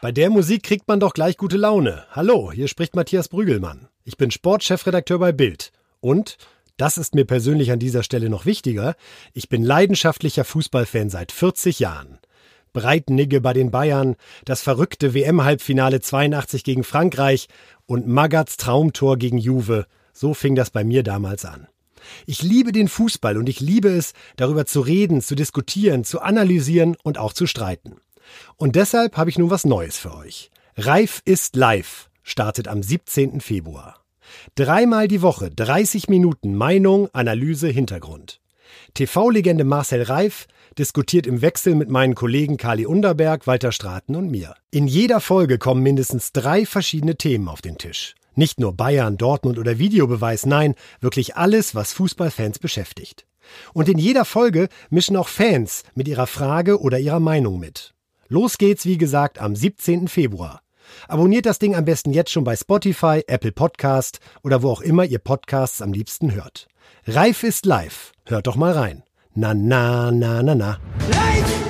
Bei der Musik kriegt man doch gleich gute Laune. Hallo, hier spricht Matthias Brügelmann. Ich bin Sportchefredakteur bei Bild. Und, das ist mir persönlich an dieser Stelle noch wichtiger, ich bin leidenschaftlicher Fußballfan seit 40 Jahren. Breitnigge bei den Bayern, das verrückte WM-Halbfinale 82 gegen Frankreich und Magats Traumtor gegen Juve. So fing das bei mir damals an. Ich liebe den Fußball und ich liebe es, darüber zu reden, zu diskutieren, zu analysieren und auch zu streiten. Und deshalb habe ich nun was Neues für euch. Reif ist live startet am 17. Februar. Dreimal die Woche 30 Minuten Meinung, Analyse, Hintergrund. TV-Legende Marcel Reif diskutiert im Wechsel mit meinen Kollegen Kali Underberg, Walter Straten und mir. In jeder Folge kommen mindestens drei verschiedene Themen auf den Tisch. Nicht nur Bayern, Dortmund oder Videobeweis, nein, wirklich alles, was Fußballfans beschäftigt. Und in jeder Folge mischen auch Fans mit ihrer Frage oder ihrer Meinung mit. Los geht's, wie gesagt, am 17. Februar. Abonniert das Ding am besten jetzt schon bei Spotify, Apple Podcast oder wo auch immer ihr Podcasts am liebsten hört. Reif ist live. Hört doch mal rein. Na, na, na, na, na. Live!